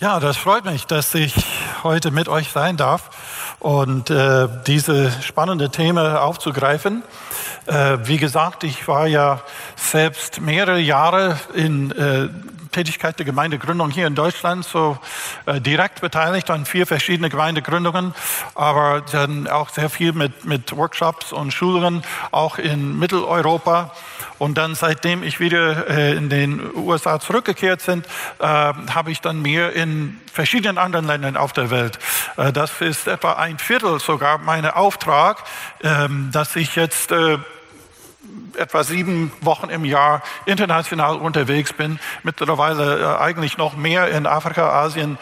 Ja, das freut mich, dass ich heute mit euch sein darf und äh, diese spannende Themen aufzugreifen. Äh, wie gesagt, ich war ja selbst mehrere Jahre in äh, Tätigkeit der Gemeindegründung hier in Deutschland, so äh, direkt beteiligt an vier verschiedene Gemeindegründungen, aber dann auch sehr viel mit, mit Workshops und Schulungen, auch in Mitteleuropa. Und dann, seitdem ich wieder äh, in den USA zurückgekehrt bin, äh, habe ich dann mehr in verschiedenen anderen Ländern auf der Welt. Äh, das ist etwa ein Viertel sogar mein Auftrag, ähm, dass ich jetzt äh, etwa sieben Wochen im Jahr international unterwegs bin, mittlerweile äh, eigentlich noch mehr in Afrika, Asien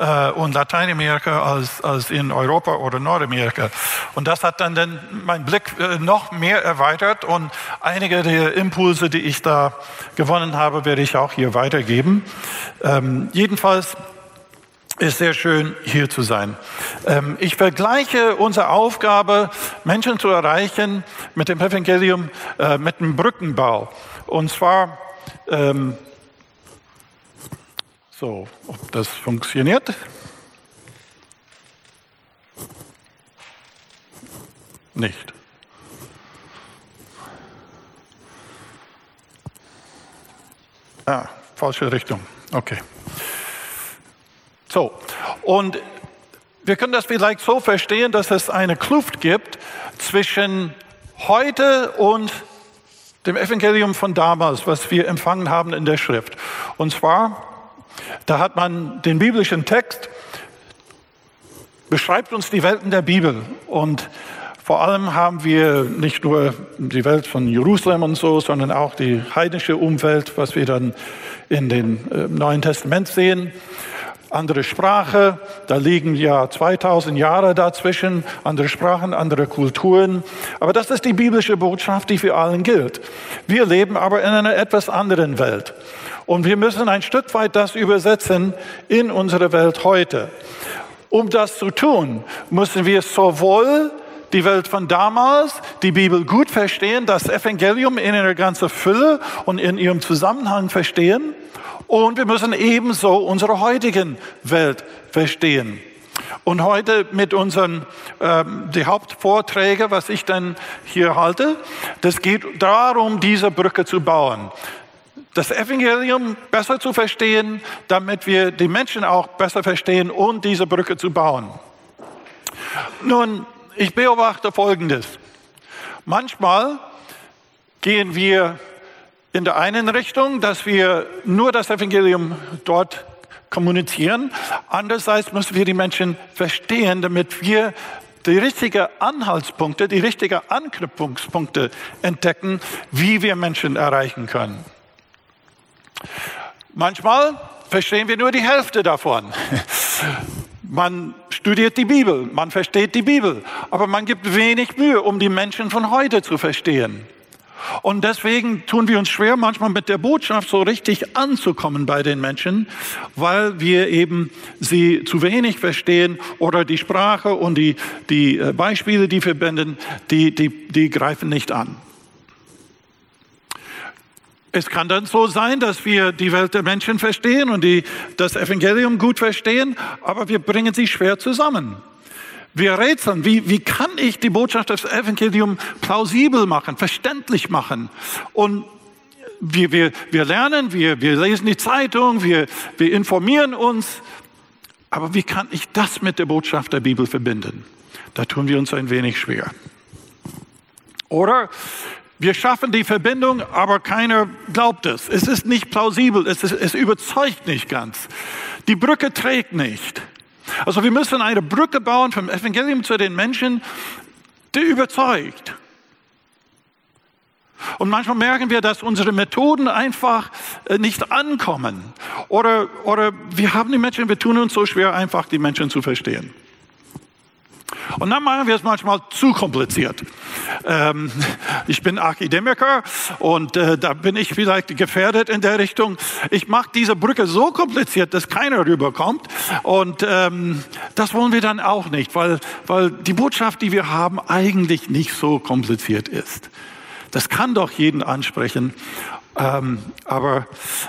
äh, und Lateinamerika als, als in Europa oder Nordamerika. Und das hat dann, dann meinen Blick äh, noch mehr erweitert und einige der Impulse, die ich da gewonnen habe, werde ich auch hier weitergeben. Ähm, jedenfalls ist sehr schön, hier zu sein. Ähm, ich vergleiche unsere Aufgabe, Menschen zu erreichen, mit dem Evangelium, äh, mit dem Brückenbau. Und zwar, ähm, so, ob das funktioniert. Nicht. Ah, falsche Richtung. Okay. Und wir können das vielleicht so verstehen, dass es eine Kluft gibt zwischen heute und dem Evangelium von damals, was wir empfangen haben in der Schrift. Und zwar, da hat man den biblischen Text, beschreibt uns die Welt in der Bibel. Und vor allem haben wir nicht nur die Welt von Jerusalem und so, sondern auch die heidnische Umwelt, was wir dann in dem äh, Neuen Testament sehen andere Sprache, da liegen ja 2000 Jahre dazwischen, andere Sprachen, andere Kulturen. Aber das ist die biblische Botschaft, die für allen gilt. Wir leben aber in einer etwas anderen Welt. Und wir müssen ein Stück weit das übersetzen in unsere Welt heute. Um das zu tun, müssen wir sowohl die Welt von damals, die Bibel gut verstehen, das Evangelium in ihrer ganzen Fülle und in ihrem Zusammenhang verstehen, und wir müssen ebenso unsere heutigen Welt verstehen. Und heute mit unseren ähm, die Hauptvorträge, was ich dann hier halte, das geht darum, diese Brücke zu bauen. Das Evangelium besser zu verstehen, damit wir die Menschen auch besser verstehen und diese Brücke zu bauen. Nun, ich beobachte Folgendes. Manchmal gehen wir in der einen Richtung, dass wir nur das Evangelium dort kommunizieren. Andererseits müssen wir die Menschen verstehen, damit wir die richtigen Anhaltspunkte, die richtigen Anknüpfungspunkte entdecken, wie wir Menschen erreichen können. Manchmal verstehen wir nur die Hälfte davon. Man studiert die Bibel, man versteht die Bibel, aber man gibt wenig Mühe, um die Menschen von heute zu verstehen. Und deswegen tun wir uns schwer, manchmal mit der Botschaft so richtig anzukommen bei den Menschen, weil wir eben sie zu wenig verstehen oder die Sprache und die, die äh, Beispiele, die verbinden, die, die, die greifen nicht an. Es kann dann so sein, dass wir die Welt der Menschen verstehen und die, das Evangelium gut verstehen, aber wir bringen sie schwer zusammen. Wir rätseln, wie, wie kann ich die Botschaft des Evangeliums plausibel machen, verständlich machen? Und wir, wir, wir lernen, wir, wir lesen die Zeitung, wir, wir informieren uns. Aber wie kann ich das mit der Botschaft der Bibel verbinden? Da tun wir uns ein wenig schwer. Oder wir schaffen die Verbindung, aber keiner glaubt es. Es ist nicht plausibel, es, ist, es überzeugt nicht ganz. Die Brücke trägt nicht. Also wir müssen eine Brücke bauen vom Evangelium zu den Menschen, die überzeugt. Und manchmal merken wir, dass unsere Methoden einfach äh, nicht ankommen. Oder, oder wir haben die Menschen, wir tun uns so schwer, einfach die Menschen zu verstehen. Und dann machen wir es manchmal zu kompliziert. Ähm, ich bin Akademiker und äh, da bin ich vielleicht gefährdet in der Richtung. Ich mache diese Brücke so kompliziert, dass keiner rüberkommt. Und ähm, das wollen wir dann auch nicht, weil, weil die Botschaft, die wir haben, eigentlich nicht so kompliziert ist. Das kann doch jeden ansprechen. Ähm, aber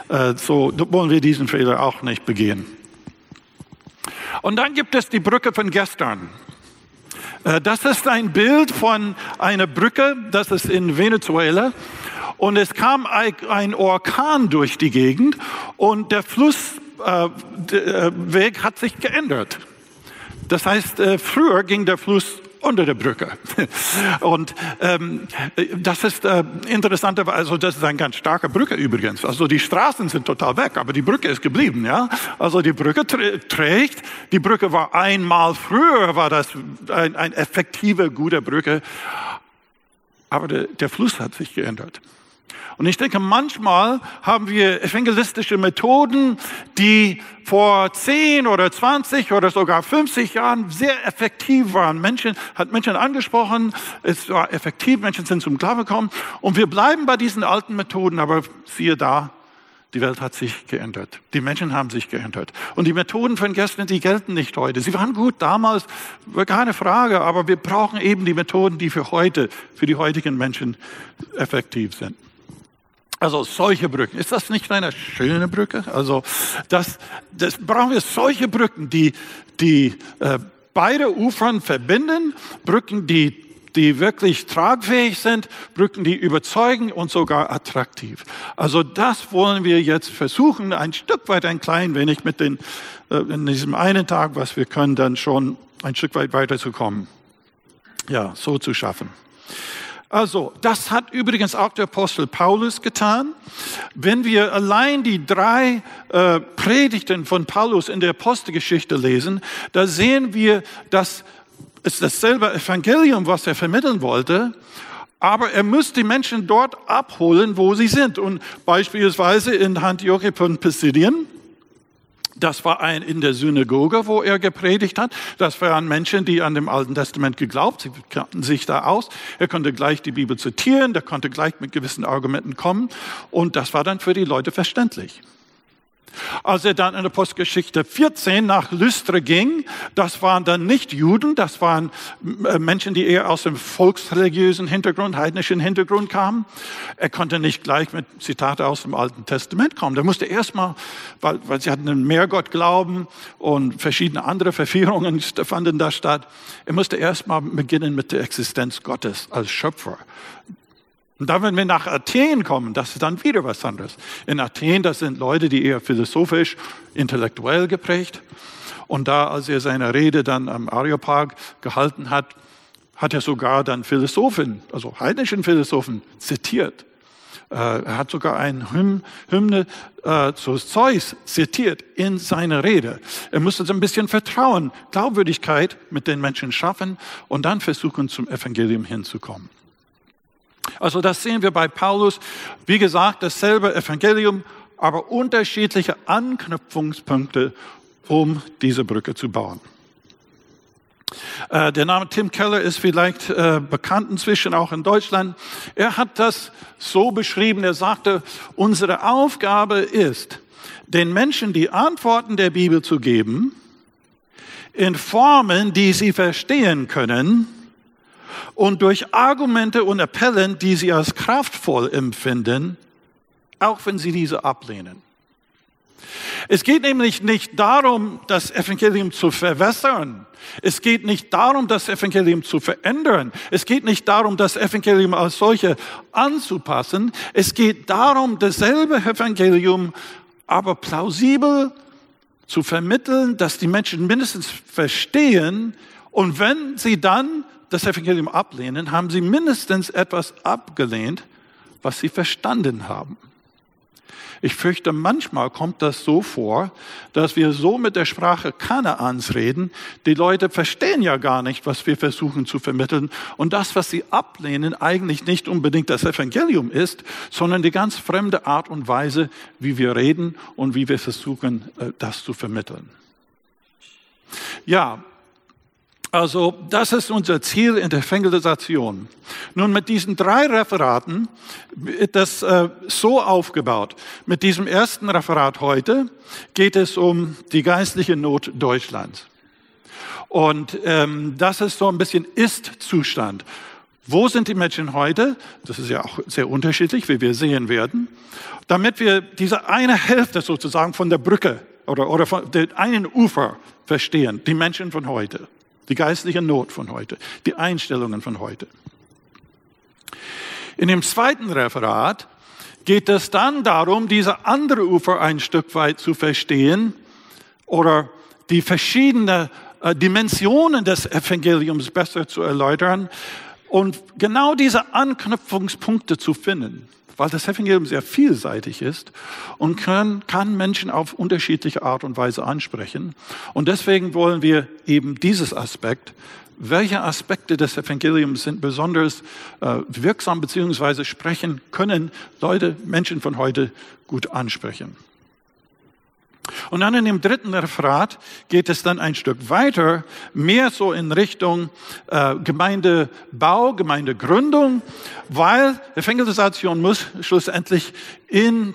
äh, so wollen wir diesen Fehler auch nicht begehen. Und dann gibt es die Brücke von gestern. Äh, das ist ein Bild von einer Brücke, das ist in Venezuela. Und es kam ein Orkan durch die Gegend und der Flussweg äh, hat sich geändert. Das heißt, äh, früher ging der Fluss unter der Brücke. Und ähm, das ist äh, interessanterweise, also das ist eine ganz starke Brücke übrigens. Also die Straßen sind total weg, aber die Brücke ist geblieben. Ja, also die Brücke trägt. Die Brücke war einmal früher war das ein, ein effektive, gute Brücke, aber der, der Fluss hat sich geändert. Und ich denke, manchmal haben wir evangelistische Methoden, die vor 10 oder 20 oder sogar 50 Jahren sehr effektiv waren. Menschen, hat Menschen angesprochen, es war effektiv, Menschen sind zum Glauben gekommen. Und wir bleiben bei diesen alten Methoden, aber siehe da, die Welt hat sich geändert. Die Menschen haben sich geändert. Und die Methoden von gestern, die gelten nicht heute. Sie waren gut damals, keine Frage, aber wir brauchen eben die Methoden, die für heute, für die heutigen Menschen effektiv sind. Also solche Brücken. Ist das nicht eine schöne Brücke? Also das, das brauchen wir solche Brücken, die, die äh, beide Ufern verbinden, Brücken, die, die wirklich tragfähig sind, Brücken, die überzeugen und sogar attraktiv. Also das wollen wir jetzt versuchen, ein Stück weit, ein klein wenig mit den, äh, in diesem einen Tag, was wir können, dann schon ein Stück weit weiterzukommen. Ja, so zu schaffen. Also, das hat übrigens auch der Apostel Paulus getan. Wenn wir allein die drei äh, Predigten von Paulus in der Apostelgeschichte lesen, da sehen wir, dass es dasselbe Evangelium, was er vermitteln wollte, aber er muss die Menschen dort abholen, wo sie sind. Und beispielsweise in Antiochia von Pisidien, das war ein in der Synagoge, wo er gepredigt hat. Das waren Menschen, die an dem Alten Testament geglaubt, sie kannten sich da aus. Er konnte gleich die Bibel zitieren, der konnte gleich mit gewissen Argumenten kommen und das war dann für die Leute verständlich. Als er dann in der Postgeschichte 14 nach Lystre ging, das waren dann nicht Juden, das waren äh, Menschen, die eher aus dem volksreligiösen Hintergrund, heidnischen Hintergrund kamen. Er konnte nicht gleich mit Zitate aus dem Alten Testament kommen. Der musste erstmal, weil, weil sie hatten einen Mehrgott glauben und verschiedene andere Verführungen fanden da statt. Er musste erstmal beginnen mit der Existenz Gottes als Schöpfer. Und dann, wenn wir nach Athen kommen, das ist dann wieder was anderes. In Athen, das sind Leute, die eher philosophisch, intellektuell geprägt. Und da, als er seine Rede dann am Areopag gehalten hat, hat er sogar dann Philosophen, also heidnischen Philosophen, zitiert. Äh, er hat sogar eine Hymn, Hymne äh, zu Zeus zitiert in seiner Rede. Er musste so ein bisschen Vertrauen, Glaubwürdigkeit mit den Menschen schaffen und dann versuchen, zum Evangelium hinzukommen. Also das sehen wir bei Paulus. Wie gesagt, dasselbe Evangelium, aber unterschiedliche Anknüpfungspunkte, um diese Brücke zu bauen. Äh, der Name Tim Keller ist vielleicht äh, bekannt inzwischen auch in Deutschland. Er hat das so beschrieben, er sagte, unsere Aufgabe ist, den Menschen die Antworten der Bibel zu geben, in Formen, die sie verstehen können, und durch Argumente und Appellen, die sie als kraftvoll empfinden, auch wenn sie diese ablehnen. Es geht nämlich nicht darum, das Evangelium zu verwässern. Es geht nicht darum, das Evangelium zu verändern. Es geht nicht darum, das Evangelium als solche anzupassen. Es geht darum, dasselbe Evangelium aber plausibel zu vermitteln, dass die Menschen mindestens verstehen. Und wenn sie dann das Evangelium ablehnen, haben sie mindestens etwas abgelehnt, was sie verstanden haben. Ich fürchte, manchmal kommt das so vor, dass wir so mit der Sprache Kanaans reden. Die Leute verstehen ja gar nicht, was wir versuchen zu vermitteln. Und das, was sie ablehnen, eigentlich nicht unbedingt das Evangelium ist, sondern die ganz fremde Art und Weise, wie wir reden und wie wir versuchen, äh, das zu vermitteln. Ja, also das ist unser Ziel in der Evangelisation. Nun mit diesen drei Referaten wird das äh, so aufgebaut. Mit diesem ersten Referat heute geht es um die geistliche Not Deutschlands. Und ähm, das ist so ein bisschen Ist-Zustand. Wo sind die Menschen heute? Das ist ja auch sehr unterschiedlich, wie wir sehen werden. Damit wir diese eine Hälfte sozusagen von der Brücke oder, oder von dem einen Ufer verstehen, die Menschen von heute, die geistliche Not von heute, die Einstellungen von heute. In dem zweiten Referat geht es dann darum, diese andere Ufer ein Stück weit zu verstehen oder die verschiedenen äh, Dimensionen des Evangeliums besser zu erläutern und genau diese Anknüpfungspunkte zu finden, weil das Evangelium sehr vielseitig ist und kann, kann Menschen auf unterschiedliche Art und Weise ansprechen. Und deswegen wollen wir eben dieses Aspekt welche Aspekte des Evangeliums sind besonders äh, wirksam beziehungsweise sprechen können Leute, Menschen von heute gut ansprechen. Und dann in dem dritten Referat geht es dann ein Stück weiter, mehr so in Richtung äh, Gemeindebau, Gemeindegründung, weil Evangelisation muss schlussendlich in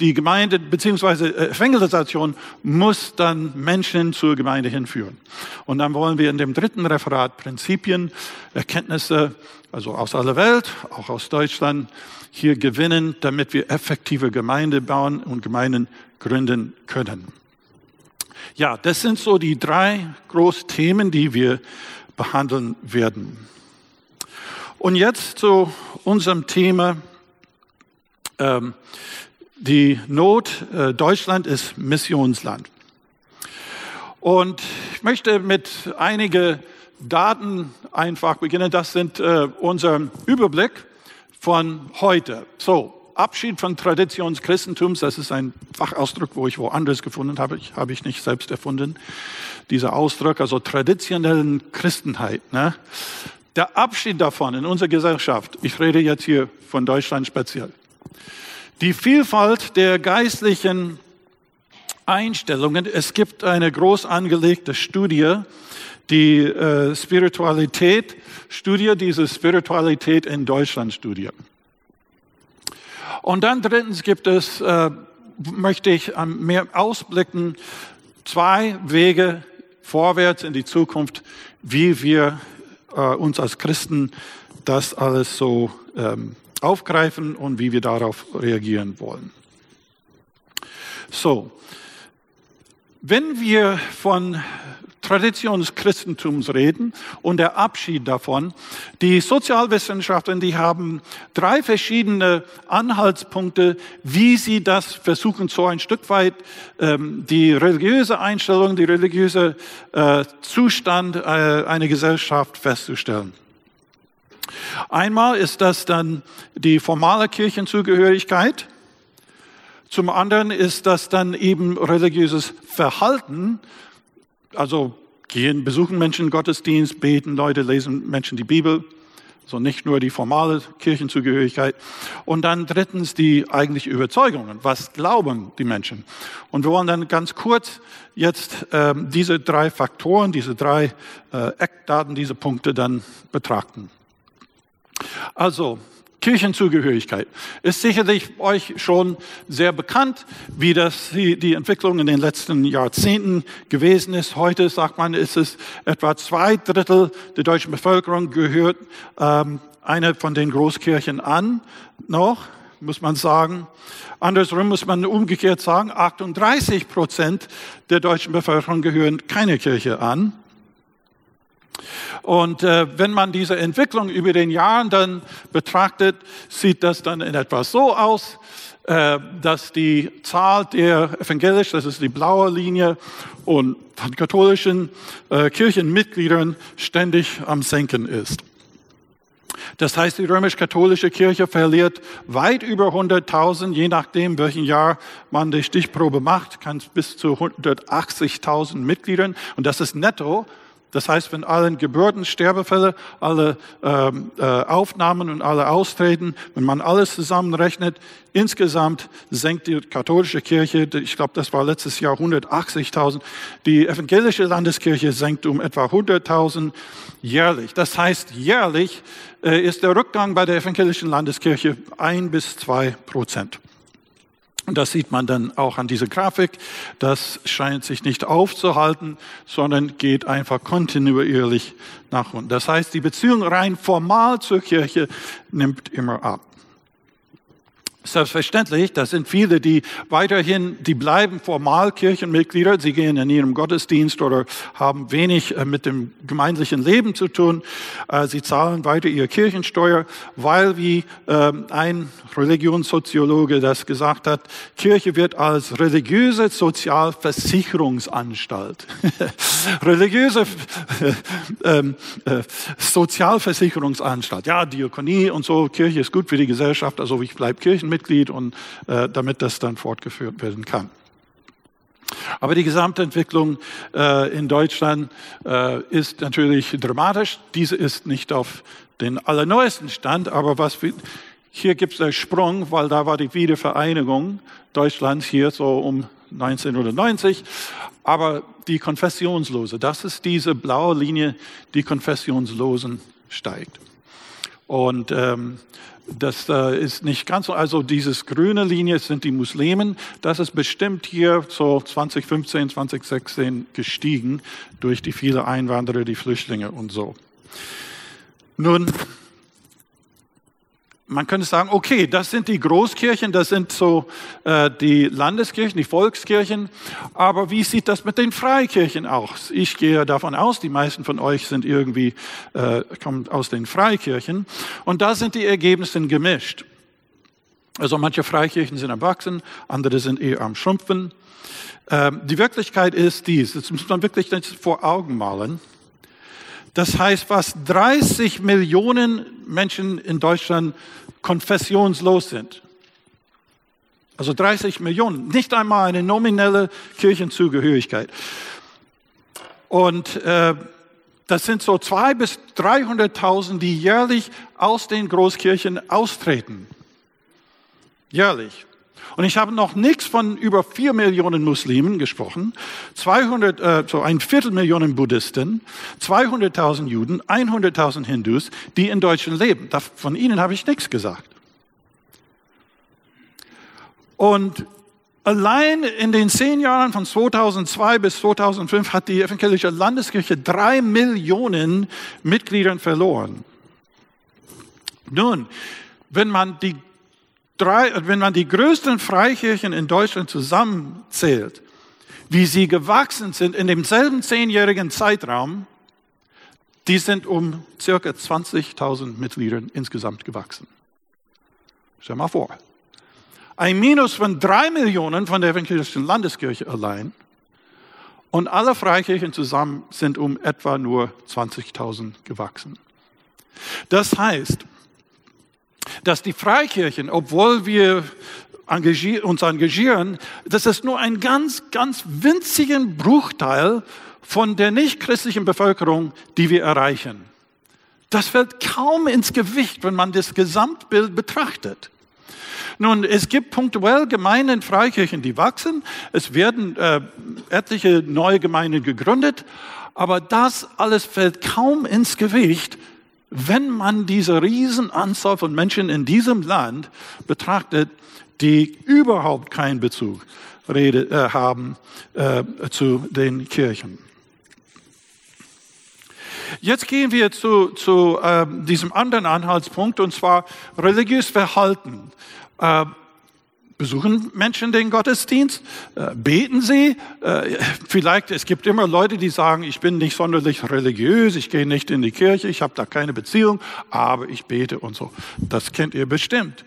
die Gemeinde beziehungsweise äh, Evangelisation muss dann Menschen zur Gemeinde hinführen. Und dann wollen wir in dem dritten Referat Prinzipien, Erkenntnisse, also aus aller Welt, auch aus Deutschland, hier gewinnen, damit wir effektive Gemeinde bauen und Gemeinden gründen können. Ja, das sind so die drei Großthemen, die wir behandeln werden. Und jetzt zu unserem Thema. Ähm, die Not, äh, Deutschland ist Missionsland. Und ich möchte mit einigen Daten einfach beginnen. Das sind äh, unser Überblick von heute. So, Abschied von Traditionschristentums, das ist ein Fachausdruck, wo ich woanders gefunden habe, ich, habe ich nicht selbst erfunden. Dieser Ausdruck, also traditionellen Christenheit. Ne? Der Abschied davon in unserer Gesellschaft, ich rede jetzt hier von Deutschland speziell, die Vielfalt der geistlichen Einstellungen. Es gibt eine groß angelegte Studie, die äh, Spiritualität, Studie, diese Spiritualität in Deutschland Studie. Und dann drittens gibt es, äh, möchte ich mehr ausblicken, zwei Wege vorwärts in die Zukunft, wie wir äh, uns als Christen das alles so ähm, aufgreifen und wie wir darauf reagieren wollen. So, wenn wir von Tradition reden und der Abschied davon. Die Sozialwissenschaften, die haben drei verschiedene Anhaltspunkte, wie sie das versuchen, so ein Stück weit ähm, die religiöse Einstellung, die religiöse äh, Zustand äh, einer Gesellschaft festzustellen. Einmal ist das dann die formale Kirchenzugehörigkeit. Zum anderen ist das dann eben religiöses Verhalten. Also gehen, besuchen Menschen Gottesdienst, beten Leute, lesen Menschen die Bibel. So nicht nur die formale Kirchenzugehörigkeit. Und dann drittens die eigentliche Überzeugungen. Was glauben die Menschen? Und wir wollen dann ganz kurz jetzt ähm, diese drei Faktoren, diese drei äh, Eckdaten, diese Punkte dann betrachten. Also, Kirchenzugehörigkeit ist sicherlich euch schon sehr bekannt, wie das die, Entwicklung in den letzten Jahrzehnten gewesen ist. Heute sagt man, ist es etwa zwei Drittel der deutschen Bevölkerung gehört ähm, eine von den Großkirchen an, noch muss man sagen. Andersrum muss man umgekehrt sagen, 38 Prozent der deutschen Bevölkerung gehören keine Kirche an. Und äh, wenn man diese Entwicklung über den Jahren dann betrachtet, sieht das dann in etwa so aus, äh, dass die Zahl der evangelisch, das ist die blaue Linie, und von katholischen äh, Kirchenmitgliedern ständig am Senken ist. Das heißt, die römisch-katholische Kirche verliert weit über 100.000, je nachdem, welchen Jahr man die Stichprobe macht, kann es bis zu 180.000 Mitgliedern. Und das ist netto. Das heißt, wenn alle Geburten, Sterbefälle, alle ähm, äh, Aufnahmen und alle Austreten, wenn man alles zusammenrechnet, insgesamt senkt die katholische Kirche, ich glaube, das war letztes Jahr 180.000, die evangelische Landeskirche senkt um etwa 100.000 jährlich. Das heißt, jährlich äh, ist der Rückgang bei der evangelischen Landeskirche ein bis zwei Prozent. Und das sieht man dann auch an dieser Grafik. Das scheint sich nicht aufzuhalten, sondern geht einfach kontinuierlich nach unten. Das heißt, die Beziehung rein formal zur Kirche nimmt immer ab. Selbstverständlich, das sind viele, die weiterhin, die bleiben formal Kirchenmitglieder, sie gehen in ihrem Gottesdienst oder haben wenig äh, mit dem gemeinslichen Leben zu tun. Äh, sie zahlen weiter ihre Kirchensteuer, weil wie ähm, ein Religionssoziologe das gesagt hat, Kirche wird als religiöse Sozialversicherungsanstalt, religiöse ähm, äh, Sozialversicherungsanstalt. Ja, Diakonie und so, Kirche ist gut für die Gesellschaft, also ich bleibe Kirchen Mitglied und äh, damit das dann fortgeführt werden kann. Aber die Gesamtentwicklung äh, in Deutschland äh, ist natürlich dramatisch. Diese ist nicht auf den allerneuesten Stand, aber was wir, hier gibt es einen Sprung, weil da war die Wiedervereinigung Deutschlands hier so um 1990. Aber die Konfessionslose, das ist diese blaue Linie, die Konfessionslosen steigt. Und ähm, das äh, ist nicht ganz so, also dieses grüne Linie sind die Muslimen. Das ist bestimmt hier so 2015, 2016 gestiegen durch die vielen Einwanderer, die Flüchtlinge und so. Nun, man könnte sagen, okay, das sind die Großkirchen, das sind so äh, die Landeskirchen, die Volkskirchen. Aber wie sieht das mit den Freikirchen aus? Ich gehe davon aus, die meisten von euch sind irgendwie äh, kommen aus den Freikirchen. Und da sind die Ergebnisse gemischt. Also manche Freikirchen sind am Wachsen, andere sind eher am Schrumpfen. Ähm, die Wirklichkeit ist dies, das muss man wirklich vor Augen malen. Das heißt, was 30 Millionen Menschen in Deutschland konfessionslos sind. Also 30 Millionen, nicht einmal eine nominelle Kirchenzugehörigkeit. Und äh, das sind so zwei bis 300.000, die jährlich aus den Großkirchen austreten. Jährlich. Und ich habe noch nichts von über vier Millionen Muslimen gesprochen, 200, äh, so ein Viertelmillion Buddhisten, 200.000 Juden, 100.000 Hindus, die in Deutschland leben. Von ihnen habe ich nichts gesagt. Und allein in den zehn Jahren von 2002 bis 2005 hat die evangelische Landeskirche drei Millionen Mitglieder verloren. Nun, wenn man die drei, wenn man die größten Freikirchen in Deutschland zusammenzählt, wie sie gewachsen sind in demselben zehnjährigen Zeitraum, die sind um circa 20.000 Mitgliedern insgesamt gewachsen. Stell mal vor. Ein Minus von drei Millionen von der evangelischen Landeskirche allein und alle Freikirchen zusammen sind um etwa nur 20.000 gewachsen. Das heißt, dass die Freikirchen, obwohl wir uns engagieren, das ist nur ein ganz, ganz winzigen Bruchteil von der nichtchristlichen Bevölkerung, die wir erreichen. Das fällt kaum ins Gewicht, wenn man das Gesamtbild betrachtet. Nun, es gibt punktuell Gemeinden, Freikirchen, die wachsen. Es werden äh, etliche neue Gemeinden gegründet. Aber das alles fällt kaum ins Gewicht wenn man diese Riesenanzahl von Menschen in diesem Land betrachtet, die überhaupt keinen Bezug rede, äh, haben äh, zu den Kirchen. Jetzt gehen wir zu, zu äh, diesem anderen Anhaltspunkt, und zwar religiös Verhalten. Besuchen Menschen den Gottesdienst? Äh, beten sie? Äh, vielleicht, es gibt immer Leute, die sagen, ich bin nicht sonderlich religiös, ich gehe nicht in die Kirche, ich habe da keine Beziehung, aber ich bete und so. Das kennt ihr bestimmt.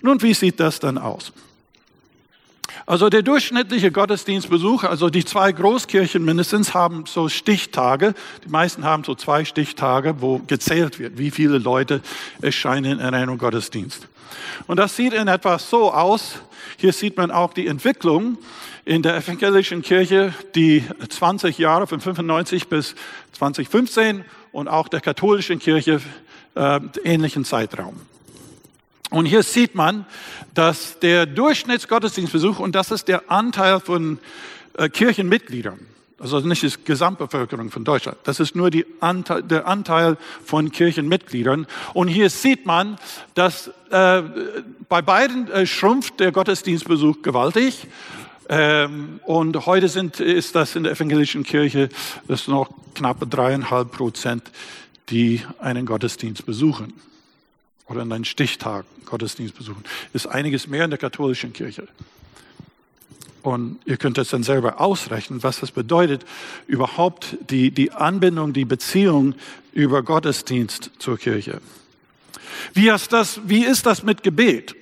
Nun, wie sieht das dann aus? Also der durchschnittliche Gottesdienstbesucher, also die zwei Großkirchen mindestens, haben so Stichtage. Die meisten haben so zwei Stichtage, wo gezählt wird, wie viele Leute erscheinen in einem Gottesdienst. Und das sieht in etwa so aus. Hier sieht man auch die Entwicklung in der evangelischen Kirche, die 20 Jahre von 95 bis 2015 und auch der katholischen Kirche äh, ähnlichen Zeitraum. Und hier sieht man, dass der Durchschnittsgottesdienstbesuch, und das ist der Anteil von äh, Kirchenmitgliedern, also nicht die Gesamtbevölkerung von Deutschland, das ist nur Anteil, der Anteil von Kirchenmitgliedern. Und hier sieht man, dass äh, bei beiden äh, schrumpft der Gottesdienstbesuch gewaltig. Ähm, und heute sind, ist das in der evangelischen Kirche das noch knapp dreieinhalb Prozent, die einen Gottesdienst besuchen. Oder einen Stichtag Gottesdienst besuchen. Ist einiges mehr in der katholischen Kirche. Und ihr könnt es dann selber ausrechnen, was das bedeutet, überhaupt die, die Anbindung, die Beziehung über Gottesdienst zur Kirche. Wie ist das, wie ist das mit Gebet?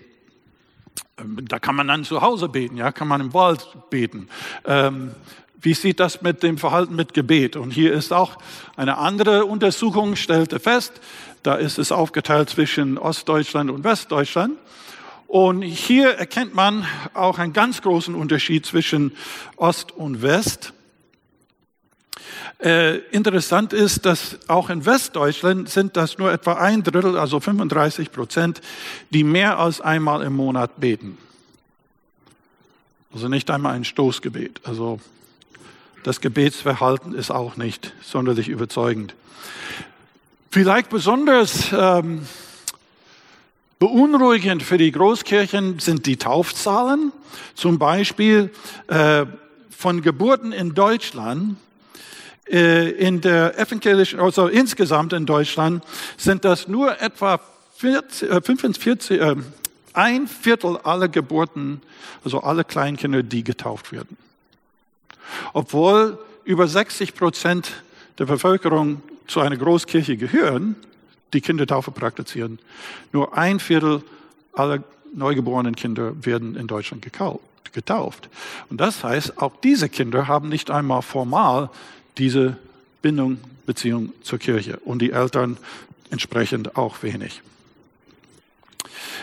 Ähm, da kann man dann zu Hause beten, ja, kann man im Wald beten. Ähm, wie sieht das mit dem Verhalten mit Gebet? Und hier ist auch eine andere Untersuchung, stellte fest, da ist es aufgeteilt zwischen Ostdeutschland und Westdeutschland. Und hier erkennt man auch einen ganz großen Unterschied zwischen Ost und West. Äh, interessant ist, dass auch in Westdeutschland sind das nur etwa ein Drittel, also 35 Prozent, die mehr als einmal im Monat beten. Also nicht einmal ein Stoßgebet. Also das Gebetsverhalten ist auch nicht sonderlich überzeugend. Vielleicht besonders ähm, beunruhigend für die Großkirchen sind die Taufzahlen. Zum Beispiel äh, von Geburten in Deutschland äh, in der evangelischen, also insgesamt in Deutschland sind das nur etwa 40, 45, äh, ein Viertel aller Geburten, also alle Kleinkinder, die getauft werden. Obwohl über 60 Prozent der Bevölkerung zu einer Großkirche gehören, die Kindertaufe praktizieren, nur ein Viertel aller neugeborenen Kinder werden in Deutschland getauft. Und das heißt, auch diese Kinder haben nicht einmal formal diese Bindung, Beziehung zur Kirche und die Eltern entsprechend auch wenig.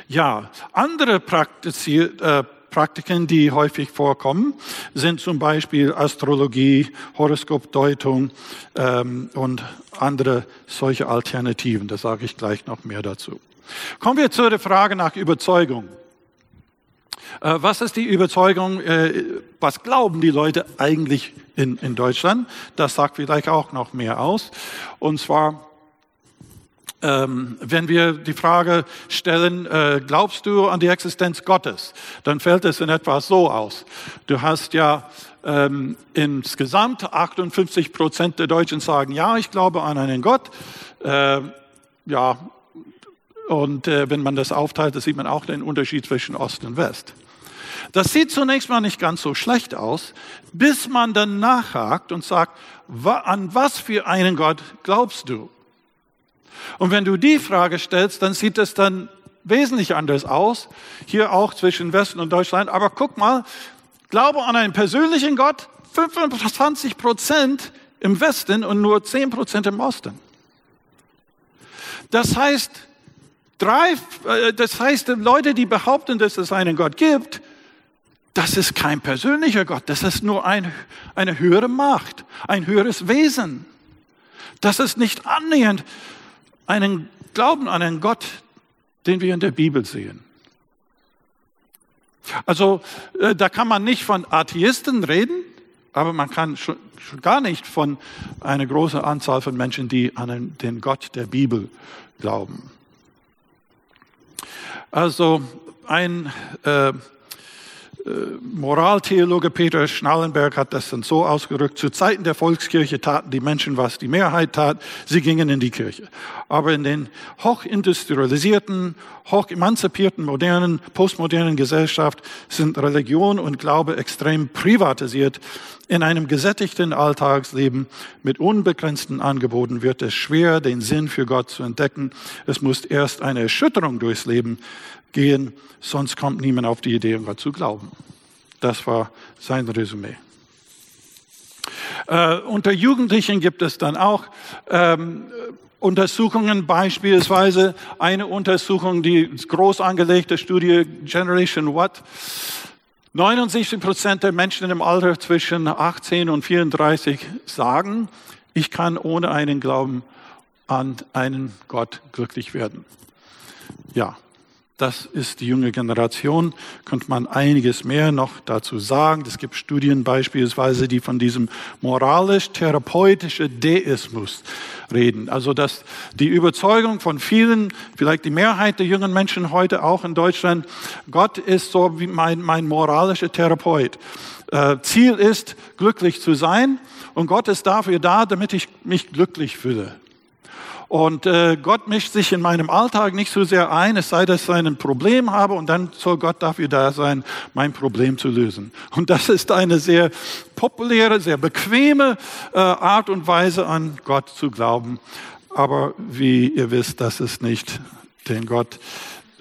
Ja, andere äh, Praktiken, die häufig vorkommen, sind zum Beispiel Astrologie, Horoskopdeutung ähm, und andere solche Alternativen. Da sage ich gleich noch mehr dazu. Kommen wir zu der Frage nach Überzeugung. Äh, was ist die Überzeugung, äh, was glauben die Leute eigentlich in, in Deutschland? Das sagt vielleicht auch noch mehr aus. Und zwar, ähm, wenn wir die Frage stellen, äh, glaubst du an die Existenz Gottes, dann fällt es in etwa so aus. Du hast ja ähm, insgesamt 58 Prozent der Deutschen sagen, ja, ich glaube an einen Gott. Äh, ja, und äh, wenn man das aufteilt, da sieht man auch den Unterschied zwischen Ost und West. Das sieht zunächst mal nicht ganz so schlecht aus, bis man dann nachhakt und sagt, an was für einen Gott glaubst du? Und wenn du die Frage stellst, dann sieht es dann wesentlich anders aus, hier auch zwischen Westen und Deutschland. Aber guck mal, Glaube an einen persönlichen Gott, 25 Prozent im Westen und nur 10 Prozent im Osten. Das heißt, drei, äh, das heißt, Leute, die behaupten, dass es einen Gott gibt, das ist kein persönlicher Gott, das ist nur ein, eine höhere Macht, ein höheres Wesen. Das ist nicht annähernd einen Glauben an einen Gott, den wir in der Bibel sehen. Also äh, da kann man nicht von Atheisten reden, aber man kann schon, schon gar nicht von einer großen Anzahl von Menschen, die an den Gott der Bibel glauben. Also ein äh, Moraltheologe Peter Schnallenberg hat das dann so ausgerückt, zu Zeiten der Volkskirche taten die Menschen, was die Mehrheit tat, sie gingen in die Kirche. Aber in den hochindustrialisierten, hochemanzipierten, modernen, postmodernen Gesellschaft sind Religion und Glaube extrem privatisiert. In einem gesättigten Alltagsleben mit unbegrenzten Angeboten wird es schwer, den Sinn für Gott zu entdecken. Es muss erst eine Erschütterung durchs Leben gehen, sonst kommt niemand auf die Idee, um zu glauben. Das war sein Resümee. Äh, unter Jugendlichen gibt es dann auch ähm, Untersuchungen, beispielsweise eine Untersuchung, die groß angelegte Studie Generation What. 69 Prozent der Menschen im Alter zwischen 18 und 34 sagen, ich kann ohne einen Glauben an einen Gott glücklich werden. Ja, das ist die junge Generation. Könnte man einiges mehr noch dazu sagen. Es gibt Studien beispielsweise, die von diesem moralisch-therapeutischen Deismus reden. Also, dass die Überzeugung von vielen, vielleicht die Mehrheit der jungen Menschen heute auch in Deutschland, Gott ist so wie mein, mein moralischer Therapeut. Äh, Ziel ist, glücklich zu sein und Gott ist dafür da, damit ich mich glücklich fühle. Und äh, Gott mischt sich in meinem Alltag nicht so sehr ein, es sei, dass ich ein Problem habe und dann soll Gott dafür da sein, mein Problem zu lösen. Und das ist eine sehr populäre, sehr bequeme äh, Art und Weise, an Gott zu glauben. Aber wie ihr wisst, das ist nicht den Gott,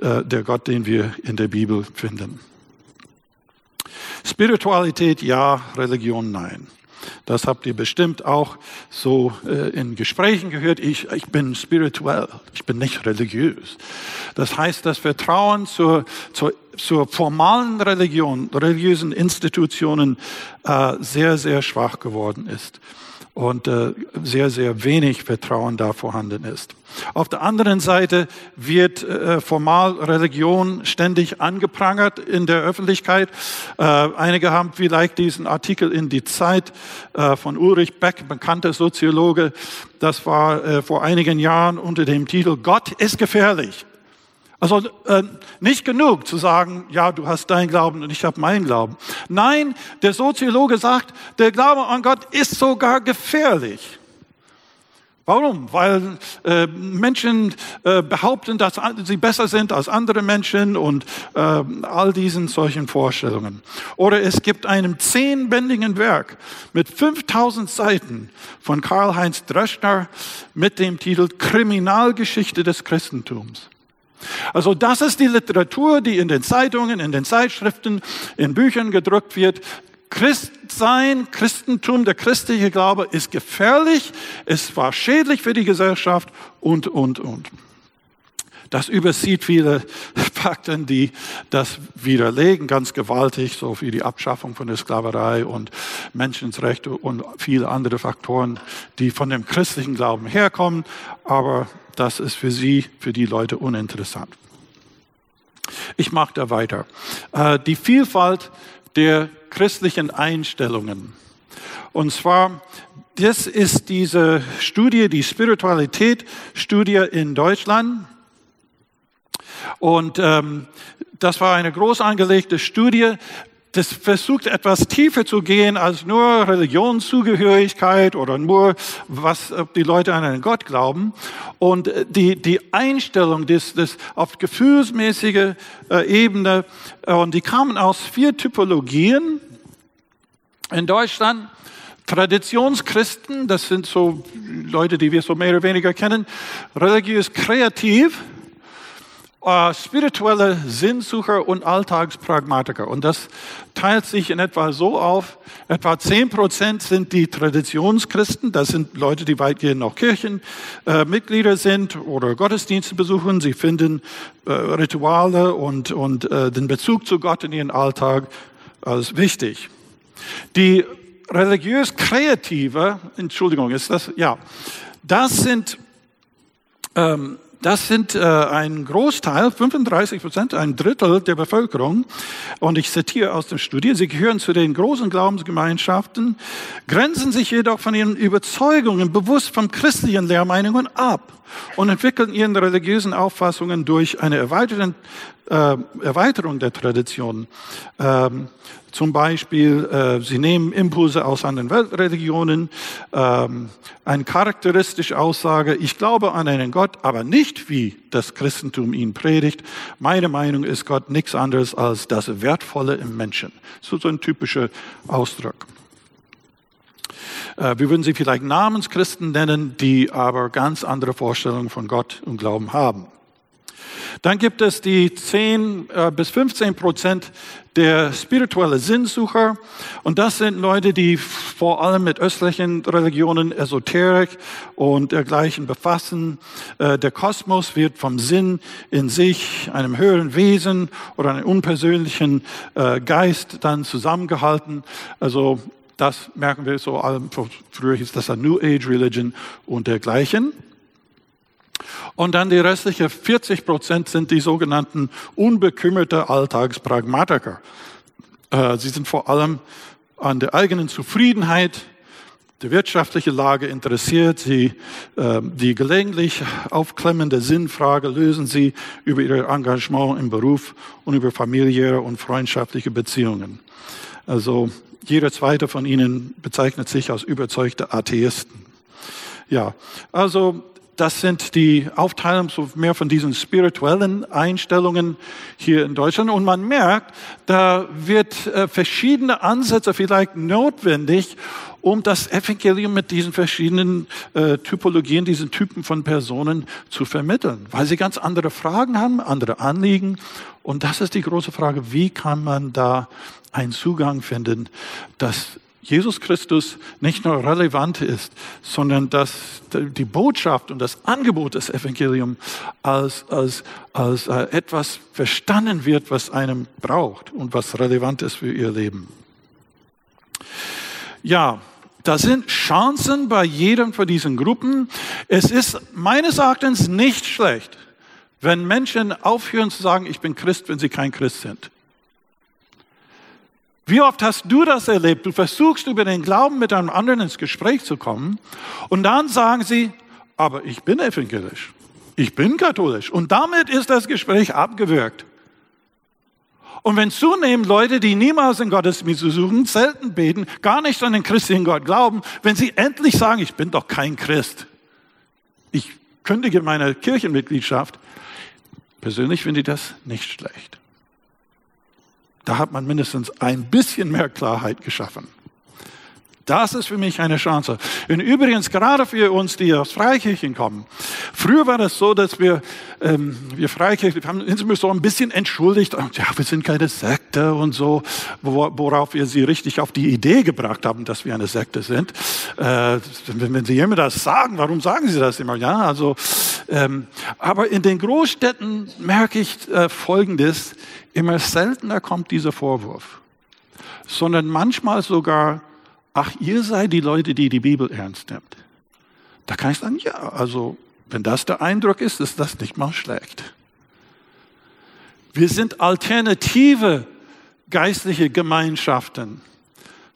äh, der Gott, den wir in der Bibel finden. Spiritualität ja, Religion nein. Das habt ihr bestimmt auch so äh, in Gesprächen gehört. Ich, ich bin spirituell, ich bin nicht religiös. Das heißt, das Vertrauen zur, zur, zur formalen Religion, religiösen Institutionen äh, sehr, sehr schwach geworden ist und äh, sehr, sehr wenig Vertrauen da vorhanden ist. Auf der anderen Seite wird äh, formal Religion ständig angeprangert in der Öffentlichkeit. Äh, einige haben vielleicht diesen Artikel in die Zeit äh, von Ulrich Beck, bekannter Soziologe. Das war äh, vor einigen Jahren unter dem Titel Gott ist gefährlich. Also äh, nicht genug zu sagen, ja, du hast dein Glauben und ich habe meinen Glauben. Nein, der Soziologe sagt, der Glaube an Gott ist sogar gefährlich. Warum? Weil äh, Menschen äh, behaupten, dass sie besser sind als andere Menschen und äh, all diesen solchen Vorstellungen. Oder es gibt einen zehnbändigen Werk mit 5000 Seiten von Karl-Heinz Dreschner mit dem Titel Kriminalgeschichte des Christentums. Also das ist die Literatur, die in den Zeitungen, in den Zeitschriften, in Büchern gedruckt wird. Christsein, Christentum, der christliche Glaube ist gefährlich, es war schädlich für die Gesellschaft und, und, und. Das übersieht viele Fakten, die das widerlegen, ganz gewaltig, so wie die Abschaffung von der Sklaverei und Menschenrechte und viele andere Faktoren, die von dem christlichen Glauben herkommen. Aber das ist für sie, für die Leute uninteressant. Ich mache da weiter. Äh, die Vielfalt der christlichen Einstellungen. Und zwar, das ist diese Studie, die Spiritualität-Studie in Deutschland. Und ähm, das war eine groß angelegte Studie das versucht etwas tiefer zu gehen als nur Religionszugehörigkeit oder nur, was ob die Leute an einen Gott glauben. Und äh, die, die Einstellung des, des auf gefühlsmäßige äh, Ebene, äh, und die kamen aus vier Typologien in Deutschland. Traditionschristen, das sind so Leute, die wir so mehr oder weniger kennen, religiös kreativ, äh, spirituelle Sinnsucher und Alltagspragmatiker. Und das teilt sich in etwa so auf, etwa zehn Prozent sind die Traditionschristen, das sind Leute, die weitgehend noch Kirchenmitglieder äh, sind oder Gottesdienste besuchen. Sie finden äh, Rituale und, und äh, den Bezug zu Gott in ihren Alltag als wichtig. Die religiös Kreative, Entschuldigung, ist das, ja, das sind ähm, das sind äh, ein Großteil, 35 Prozent, ein Drittel der Bevölkerung. Und ich zitiere aus der Studie, sie gehören zu den großen Glaubensgemeinschaften, grenzen sich jedoch von ihren Überzeugungen bewusst von christlichen Lehrmeinungen ab und entwickeln ihren religiösen Auffassungen durch eine erweiterte, äh, Erweiterung der Tradition. Ähm, zum Beispiel, äh, sie nehmen Impulse aus anderen Weltreligionen. Ähm, eine charakteristische Aussage, ich glaube an einen Gott, aber nicht wie das Christentum ihn predigt. Meine Meinung ist Gott nichts anderes als das Wertvolle im Menschen. So, so ein typischer Ausdruck. Äh, wir würden sie vielleicht Namenschristen nennen, die aber ganz andere Vorstellungen von Gott und Glauben haben. Dann gibt es die 10 äh, bis 15 Prozent der spirituelle Sinnsucher. Und das sind Leute, die vor allem mit östlichen Religionen, Esoterik und dergleichen befassen. Äh, der Kosmos wird vom Sinn in sich, einem höheren Wesen oder einem unpersönlichen äh, Geist dann zusammengehalten. Also das merken wir so, früher hieß das ein New Age Religion und dergleichen. Und dann die restlichen 40 Prozent sind die sogenannten unbekümmerte Alltagspragmatiker. Äh, sie sind vor allem an der eigenen Zufriedenheit, der wirtschaftlichen Lage interessiert. Sie, äh, die gelegentlich aufklemmende Sinnfrage lösen sie über ihr Engagement im Beruf und über familiäre und freundschaftliche Beziehungen. Also jeder zweite von ihnen bezeichnet sich als überzeugte Atheisten. Ja, also das sind die Aufteilung so mehr von diesen spirituellen Einstellungen hier in Deutschland. Und man merkt, da wird äh, verschiedene Ansätze vielleicht notwendig, um das Evangelium mit diesen verschiedenen äh, Typologien, diesen Typen von Personen zu vermitteln, weil sie ganz andere Fragen haben, andere Anliegen. Und das ist die große Frage, wie kann man da einen Zugang finden, dass Jesus Christus nicht nur relevant ist, sondern dass die Botschaft und das Angebot des Evangeliums als, als, als äh, etwas verstanden wird, was einem braucht und was relevant ist für ihr Leben. Ja, da sind Chancen bei jedem von diesen Gruppen. Es ist meines Erachtens nicht schlecht, wenn Menschen aufhören zu sagen, ich bin Christ, wenn sie kein Christ sind. Wie oft hast du das erlebt? Du versuchst über den Glauben mit einem anderen ins Gespräch zu kommen und dann sagen sie, aber ich bin evangelisch, ich bin katholisch und damit ist das Gespräch abgewürgt. Und wenn zunehmend Leute, die niemals in Gottesdienst suchen, selten beten, gar nicht an den christlichen Gott glauben, wenn sie endlich sagen, ich bin doch kein Christ, ich kündige meine Kirchenmitgliedschaft, persönlich finde ich das nicht schlecht. Da hat man mindestens ein bisschen mehr Klarheit geschaffen. Das ist für mich eine Chance. Und übrigens, gerade für uns, die aus Freikirchen kommen. Früher war das so, dass wir, ähm, wir Freikirchen, wir haben uns so ein bisschen entschuldigt. Ja, wir sind keine Sekte und so, worauf wir sie richtig auf die Idee gebracht haben, dass wir eine Sekte sind. Äh, wenn, wenn, Sie immer das sagen, warum sagen Sie das immer? Ja, also, ähm, aber in den Großstädten merke ich äh, Folgendes. Immer seltener kommt dieser Vorwurf, sondern manchmal sogar ach, ihr seid die Leute, die die Bibel ernst nimmt. Da kann ich sagen, ja, also wenn das der Eindruck ist, ist das nicht mal schlecht. Wir sind alternative geistliche Gemeinschaften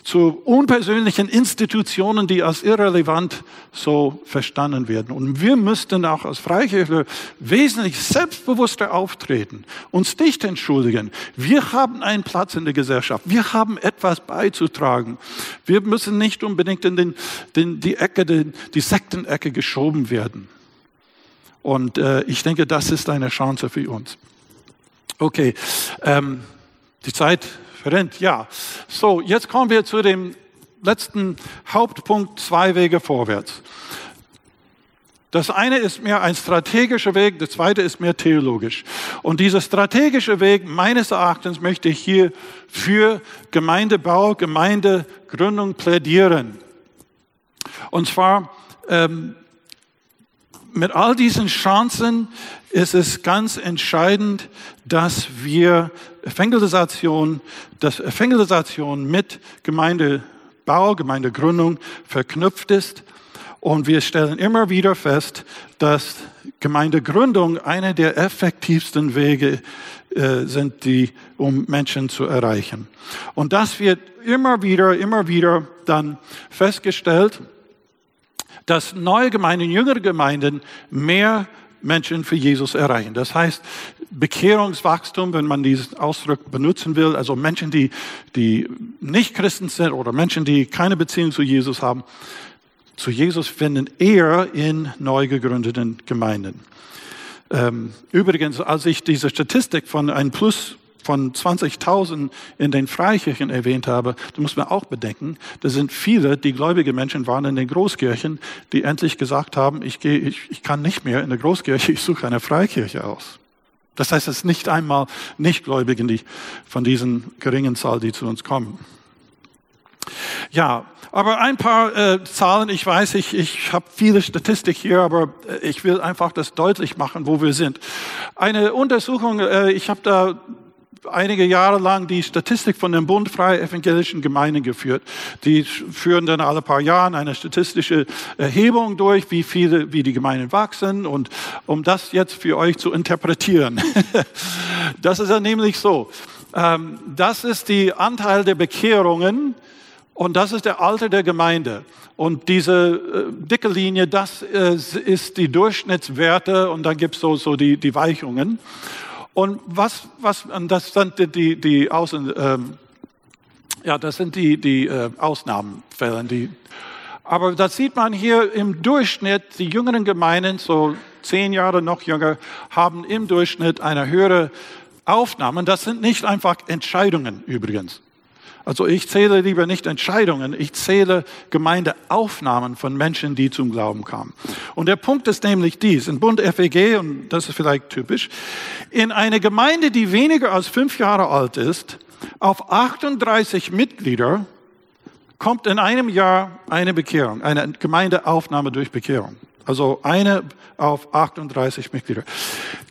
zu unpersönlichen Institutionen, die als irrelevant so verstanden werden. Und wir müssten auch als Freikirche wesentlich selbstbewusster auftreten, uns nicht entschuldigen. Wir haben einen Platz in der Gesellschaft. Wir haben etwas beizutragen. Wir müssen nicht unbedingt in den, den, die Ecke, den, die Sektenecke geschoben werden. Und äh, ich denke, das ist eine Chance für uns. Okay, ähm, die Zeit rennt, ja. So, jetzt kommen wir zu dem letzten Hauptpunkt, zwei Wege vorwärts. Das eine ist mehr ein strategischer Weg, das zweite ist mehr theologisch. Und dieser strategische Weg, meines Erachtens, möchte ich hier für Gemeindebau, Gemeindegründung plädieren. Und zwar ähm, mit all diesen Chancen ist es ganz entscheidend, dass wir Evangelisation, dass Evangelisation mit Gemeindebau, Gemeindegründung verknüpft ist. Und wir stellen immer wieder fest, dass Gemeindegründung einer der effektivsten Wege äh, sind, die, um Menschen zu erreichen. Und das wird immer wieder, immer wieder dann festgestellt, dass neue Gemeinden, jüngere Gemeinden mehr Menschen für Jesus erreichen. Das heißt, Bekehrungswachstum, wenn man diesen Ausdruck benutzen will, also Menschen, die, die nicht Christen sind oder Menschen, die keine Beziehung zu Jesus haben, zu Jesus finden eher in neu gegründeten Gemeinden. Ähm, übrigens, als ich diese Statistik von ein Plus von 20.000 in den Freikirchen erwähnt habe, da muss man auch bedenken, da sind viele, die gläubige Menschen waren in den Großkirchen, die endlich gesagt haben, ich, gehe, ich, ich kann nicht mehr in der Großkirche, ich suche eine Freikirche aus. Das heißt, es ist nicht einmal Nichtgläubigen die, von diesen geringen Zahl, die zu uns kommen. Ja, aber ein paar äh, Zahlen. Ich weiß, ich, ich habe viele Statistik hier, aber äh, ich will einfach das deutlich machen, wo wir sind. Eine Untersuchung, äh, ich habe da einige Jahre lang die Statistik von dem Bund Freie Evangelischen Gemeinden geführt. Die führen dann alle paar Jahre eine statistische Erhebung durch, wie viele, wie die Gemeinden wachsen und um das jetzt für euch zu interpretieren. das ist ja nämlich so. Ähm, das ist die Anteil der Bekehrungen und das ist der Alter der Gemeinde. Und diese äh, dicke Linie, das äh, ist die Durchschnittswerte und dann gibt es so, so die, die Weichungen. Und was, was, das sind die, die Außen, ähm, ja, das sind die, die äh, Ausnahmenfälle. Die, Aber das sieht man hier im Durchschnitt, die jüngeren Gemeinden, so zehn Jahre noch jünger, haben im Durchschnitt eine höhere Aufnahme. Das sind nicht einfach Entscheidungen übrigens. Also ich zähle lieber nicht Entscheidungen, ich zähle Gemeindeaufnahmen von Menschen, die zum Glauben kamen. Und der Punkt ist nämlich dies, in Bund FEG, und das ist vielleicht typisch, in eine Gemeinde, die weniger als fünf Jahre alt ist, auf 38 Mitglieder kommt in einem Jahr eine Bekehrung, eine Gemeindeaufnahme durch Bekehrung. Also eine auf 38 Mitglieder.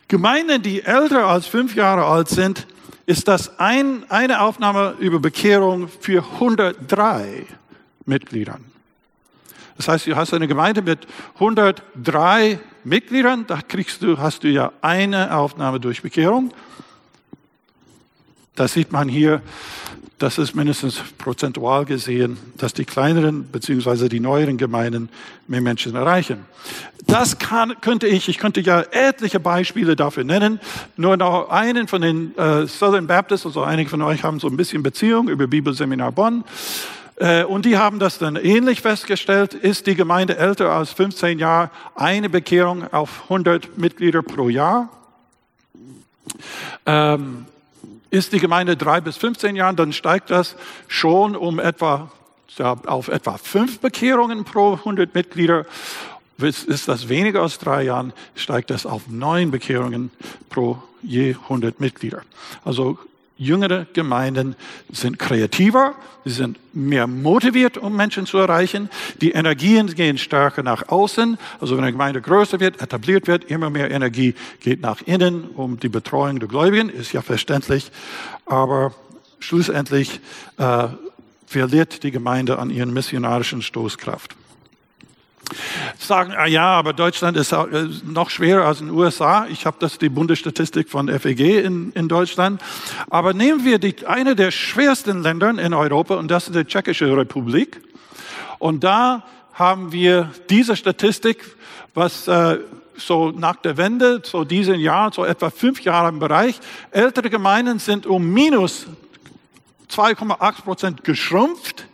Gemeinden, die älter als fünf Jahre alt sind, ist das ein, eine Aufnahme über Bekehrung für 103 Mitgliedern. Das heißt, du hast eine Gemeinde mit 103 Mitgliedern, da kriegst du, hast du ja eine Aufnahme durch Bekehrung. Das sieht man hier das ist mindestens prozentual gesehen, dass die kleineren bzw. die neueren Gemeinden mehr Menschen erreichen. Das kann, könnte ich, ich könnte ja etliche Beispiele dafür nennen. Nur noch einen von den äh, Southern Baptists, also einige von euch haben so ein bisschen Beziehung über Bibelseminar Bonn. Äh, und die haben das dann ähnlich festgestellt. Ist die Gemeinde älter als 15 Jahre, eine Bekehrung auf 100 Mitglieder pro Jahr? Ähm, ist die Gemeinde drei bis 15 Jahren, dann steigt das schon um etwa auf etwa fünf Bekehrungen pro 100 Mitglieder. Ist das weniger als drei Jahren, steigt das auf neun Bekehrungen pro je 100 Mitglieder. Also Jüngere Gemeinden sind kreativer, sie sind mehr motiviert, um Menschen zu erreichen. Die Energien gehen stärker nach außen. Also wenn eine Gemeinde größer wird, etabliert wird, immer mehr Energie geht nach innen um die Betreuung der Gläubigen, ist ja verständlich. Aber schlussendlich äh, verliert die Gemeinde an ihren missionarischen Stoßkraft sagen, ah ja, aber Deutschland ist äh, noch schwerer als in den USA. Ich habe das die Bundesstatistik von FEG in, in Deutschland. Aber nehmen wir die, eine der schwersten Länder in Europa und das ist die Tschechische Republik. Und da haben wir diese Statistik, was äh, so nach der Wende, so diesen Jahr, so etwa fünf Jahre im Bereich, ältere Gemeinden sind um minus 2,8 Prozent geschrumpft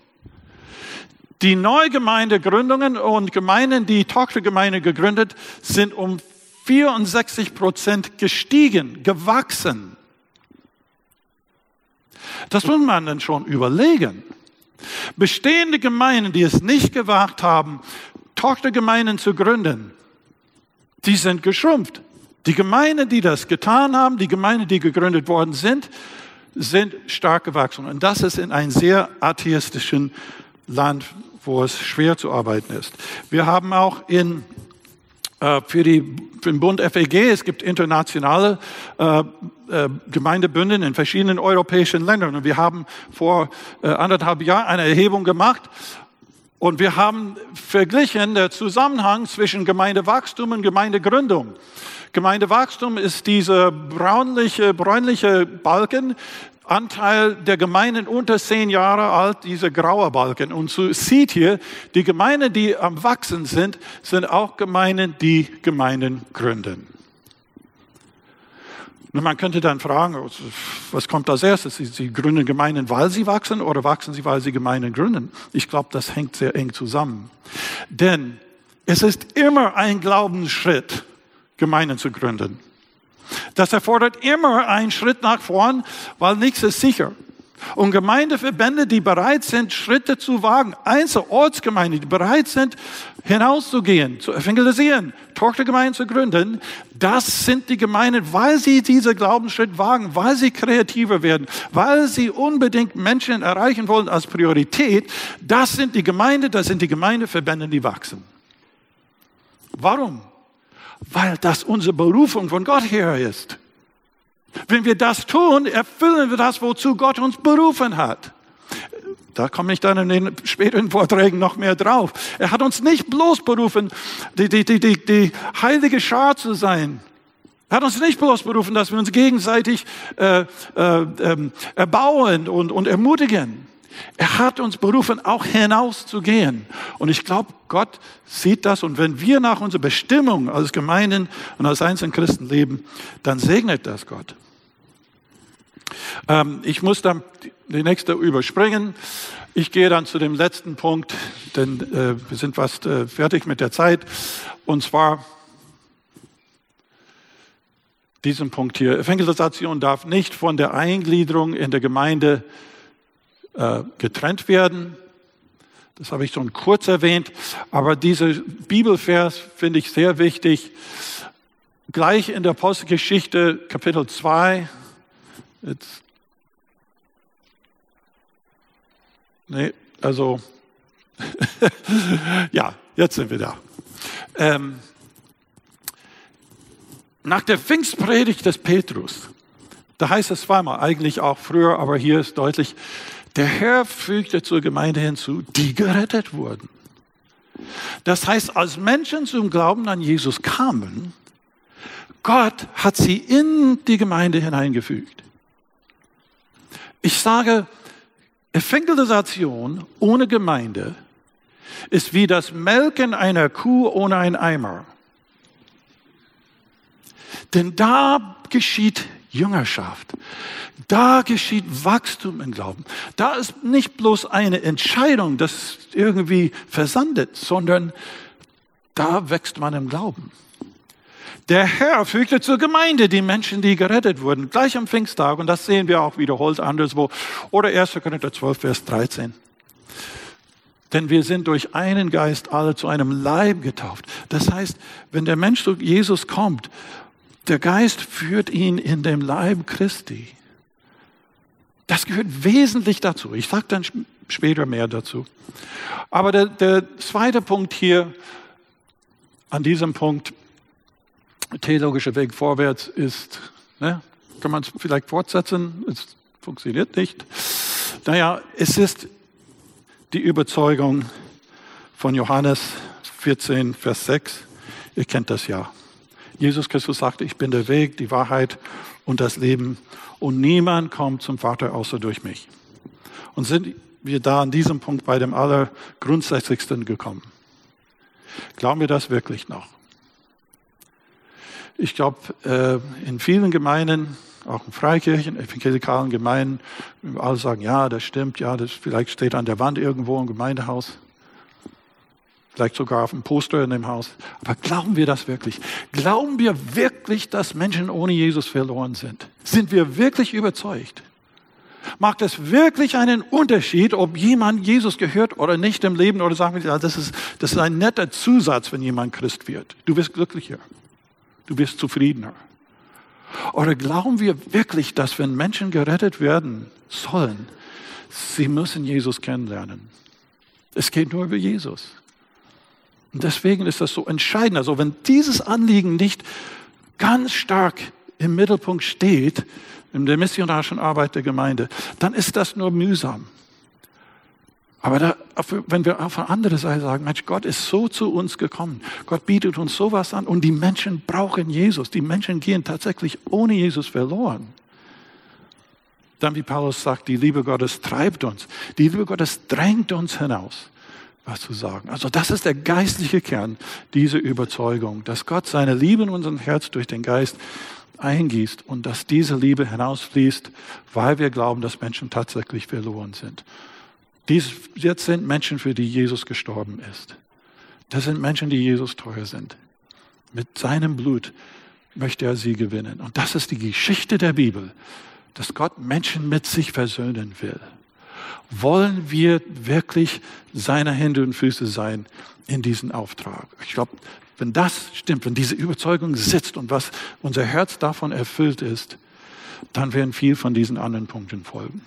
die Neugemeindegründungen und Gemeinden, die Tochtergemeinde gegründet, sind um 64 Prozent gestiegen, gewachsen. Das muss man dann schon überlegen. Bestehende Gemeinden, die es nicht gewagt haben, Tochtergemeinden zu gründen, die sind geschrumpft. Die Gemeinden, die das getan haben, die Gemeinden, die gegründet worden sind, sind stark gewachsen. Und das ist in einem sehr atheistischen Land wo es schwer zu arbeiten ist. Wir haben auch in, äh, für, die, für den Bund FEG, es gibt internationale äh, äh, Gemeindebünden in verschiedenen europäischen Ländern. Und wir haben vor äh, anderthalb Jahren eine Erhebung gemacht und wir haben verglichen den Zusammenhang zwischen Gemeindewachstum und Gemeindegründung. Gemeindewachstum ist dieser braunliche, bräunliche Balken, Anteil der Gemeinden unter zehn Jahre alt, diese graue Balken. Und so sieht hier, die Gemeinden, die am Wachsen sind, sind auch Gemeinden, die Gemeinden gründen. Und man könnte dann fragen, was kommt als erstes? Sie, sie gründen Gemeinden, weil sie wachsen oder wachsen sie, weil sie Gemeinden gründen? Ich glaube, das hängt sehr eng zusammen. Denn es ist immer ein Glaubensschritt, Gemeinden zu gründen. Das erfordert immer einen Schritt nach vorn, weil nichts ist sicher. Und Gemeindeverbände, die bereit sind, Schritte zu wagen, Einzelortsgemeinden, die bereit sind, hinauszugehen, zu evangelisieren, Tochtergemeinden zu gründen, das sind die Gemeinden, weil sie diesen Glaubensschritt wagen, weil sie kreativer werden, weil sie unbedingt Menschen erreichen wollen als Priorität. Das sind die Gemeinden, das sind die Gemeindeverbände, die wachsen. Warum? Weil das unsere Berufung von Gott her ist. Wenn wir das tun, erfüllen wir das, wozu Gott uns berufen hat. Da komme ich dann in den späteren Vorträgen noch mehr drauf. Er hat uns nicht bloß berufen, die, die, die, die, die heilige Schar zu sein. Er hat uns nicht bloß berufen, dass wir uns gegenseitig äh, äh, äh, erbauen und, und ermutigen. Er hat uns berufen, auch hinauszugehen. Und ich glaube, Gott sieht das. Und wenn wir nach unserer Bestimmung als Gemeinden und als einzelnen Christen leben, dann segnet das Gott. Ähm, ich muss dann die nächste überspringen. Ich gehe dann zu dem letzten Punkt, denn äh, wir sind fast äh, fertig mit der Zeit. Und zwar diesen Punkt hier. Evangelisation darf nicht von der Eingliederung in der Gemeinde äh, getrennt werden. Das habe ich schon kurz erwähnt, aber dieser Bibelvers finde ich sehr wichtig. Gleich in der Apostelgeschichte Kapitel 2, jetzt, nee, also, ja, jetzt sind wir da. Ähm, nach der Pfingstpredigt des Petrus, da heißt es zweimal, eigentlich auch früher, aber hier ist deutlich, der Herr fügte zur Gemeinde hinzu, die gerettet wurden. Das heißt, als Menschen zum Glauben an Jesus kamen, Gott hat sie in die Gemeinde hineingefügt. Ich sage, Evangelisation ohne Gemeinde ist wie das Melken einer Kuh ohne einen Eimer. Denn da geschieht Jüngerschaft. Da geschieht Wachstum im Glauben. Da ist nicht bloß eine Entscheidung, das irgendwie versandet, sondern da wächst man im Glauben. Der Herr fügte zur Gemeinde die Menschen, die gerettet wurden, gleich am Pfingsttag. Und das sehen wir auch wiederholt anderswo. Oder 1. Korinther 12, Vers 13. Denn wir sind durch einen Geist alle zu einem Leib getauft. Das heißt, wenn der Mensch zu Jesus kommt der Geist führt ihn in dem Leib Christi. Das gehört wesentlich dazu. Ich sage dann später mehr dazu. Aber der, der zweite Punkt hier, an diesem Punkt, theologischer Weg vorwärts ist, ne, kann man es vielleicht fortsetzen, es funktioniert nicht. Naja, es ist die Überzeugung von Johannes 14, Vers 6. Ihr kennt das ja. Jesus Christus sagte, ich bin der Weg, die Wahrheit und das Leben und niemand kommt zum Vater außer durch mich. Und sind wir da an diesem Punkt bei dem Allergrundsätzlichsten gekommen? Glauben wir das wirklich noch? Ich glaube, äh, in vielen Gemeinden, auch in Freikirchen, evangelikalen Gemeinden, alle sagen, ja, das stimmt, ja, das vielleicht steht an der Wand irgendwo im Gemeindehaus vielleicht sogar auf dem Poster in dem Haus. Aber glauben wir das wirklich? Glauben wir wirklich, dass Menschen ohne Jesus verloren sind? Sind wir wirklich überzeugt? Macht es wirklich einen Unterschied, ob jemand Jesus gehört oder nicht im Leben? Oder sagen wir, das ist, das ist ein netter Zusatz, wenn jemand Christ wird. Du wirst glücklicher. Du wirst zufriedener. Oder glauben wir wirklich, dass wenn Menschen gerettet werden sollen, sie müssen Jesus kennenlernen? Es geht nur über Jesus. Und deswegen ist das so entscheidend. Also wenn dieses Anliegen nicht ganz stark im Mittelpunkt steht, in der missionarischen Arbeit der Gemeinde, dann ist das nur mühsam. Aber da, wenn wir auf der anderen Seite sagen, Mensch, Gott ist so zu uns gekommen, Gott bietet uns sowas an und die Menschen brauchen Jesus, die Menschen gehen tatsächlich ohne Jesus verloren. Dann, wie Paulus sagt, die Liebe Gottes treibt uns, die Liebe Gottes drängt uns hinaus was zu sagen. Also das ist der geistliche Kern, diese Überzeugung, dass Gott seine Liebe in unserem Herz durch den Geist eingießt und dass diese Liebe hinausfließt, weil wir glauben, dass Menschen tatsächlich verloren sind. Dies, jetzt sind Menschen, für die Jesus gestorben ist. Das sind Menschen, die Jesus teuer sind. Mit seinem Blut möchte er sie gewinnen. Und das ist die Geschichte der Bibel, dass Gott Menschen mit sich versöhnen will. Wollen wir wirklich seine Hände und Füße sein in diesem Auftrag? Ich glaube, wenn das stimmt, wenn diese Überzeugung sitzt und was unser Herz davon erfüllt ist, dann werden viel von diesen anderen Punkten folgen.